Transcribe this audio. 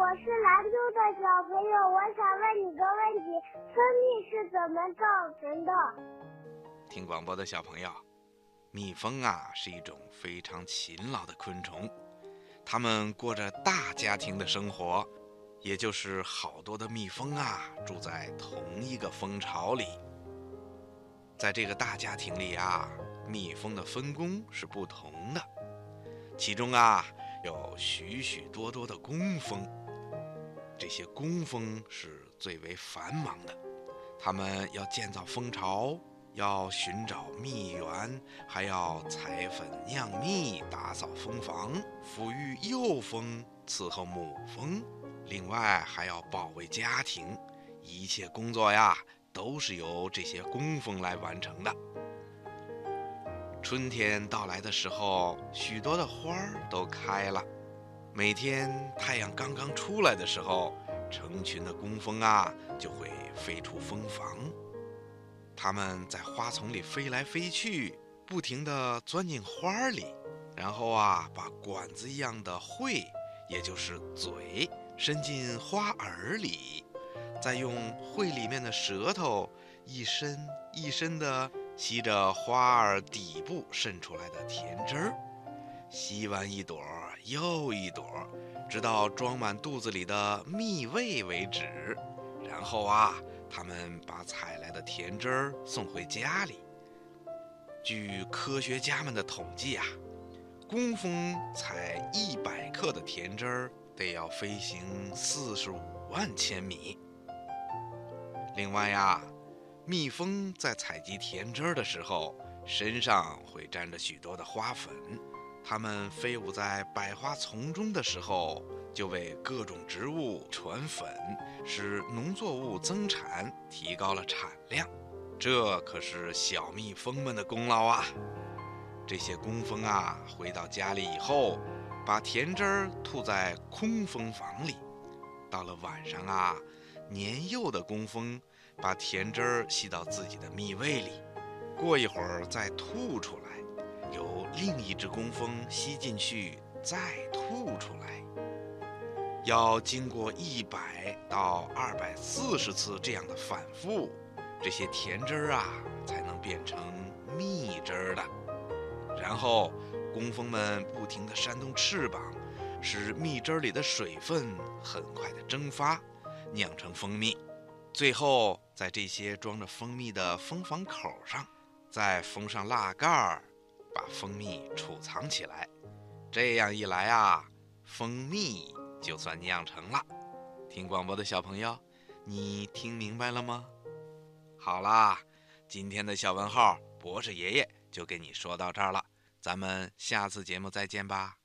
我是兰州的小朋友，我想问你个问题：蜂蜜是怎么造成的？听广播的小朋友，蜜蜂啊是一种非常勤劳的昆虫，它们过着大家庭的生活，也就是好多的蜜蜂啊住在同一个蜂巢里。在这个大家庭里啊，蜜蜂的分工是不同的，其中啊有许许多多的工蜂。这些工蜂是最为繁忙的，他们要建造蜂巢，要寻找蜜源，还要采粉酿蜜、打扫蜂房、抚育幼蜂、伺候母蜂，另外还要保卫家庭。一切工作呀，都是由这些工蜂来完成的。春天到来的时候，许多的花儿都开了。每天太阳刚刚出来的时候，成群的工蜂啊就会飞出蜂房，它们在花丛里飞来飞去，不停地钻进花里，然后啊把管子一样的喙，也就是嘴，伸进花耳里，再用喙里面的舌头一伸一伸地吸着花儿底部渗出来的甜汁儿，吸完一朵。又一朵，直到装满肚子里的蜜味为止。然后啊，他们把采来的甜汁儿送回家里。据科学家们的统计啊，工蜂采一百克的甜汁儿得要飞行四十五万千米。另外呀，蜜蜂在采集甜汁儿的时候，身上会沾着许多的花粉。它们飞舞在百花丛中的时候，就为各种植物传粉，使农作物增产，提高了产量。这可是小蜜蜂们的功劳啊！这些工蜂啊，回到家里以后，把甜汁儿吐在空蜂房里。到了晚上啊，年幼的工蜂把甜汁儿吸到自己的蜜胃里，过一会儿再吐出来。另一只工蜂吸进去，再吐出来，要经过一百到二百四十次这样的反复，这些甜汁儿啊才能变成蜜汁儿的。然后，工蜂们不停地扇动翅膀，使蜜汁儿里的水分很快地蒸发，酿成蜂蜜。最后，在这些装着蜂蜜的蜂房口上，再封上蜡盖儿。把蜂蜜储藏起来，这样一来啊，蜂蜜就算酿成了。听广播的小朋友，你听明白了吗？好啦，今天的小问号，博士爷爷就给你说到这儿了，咱们下次节目再见吧。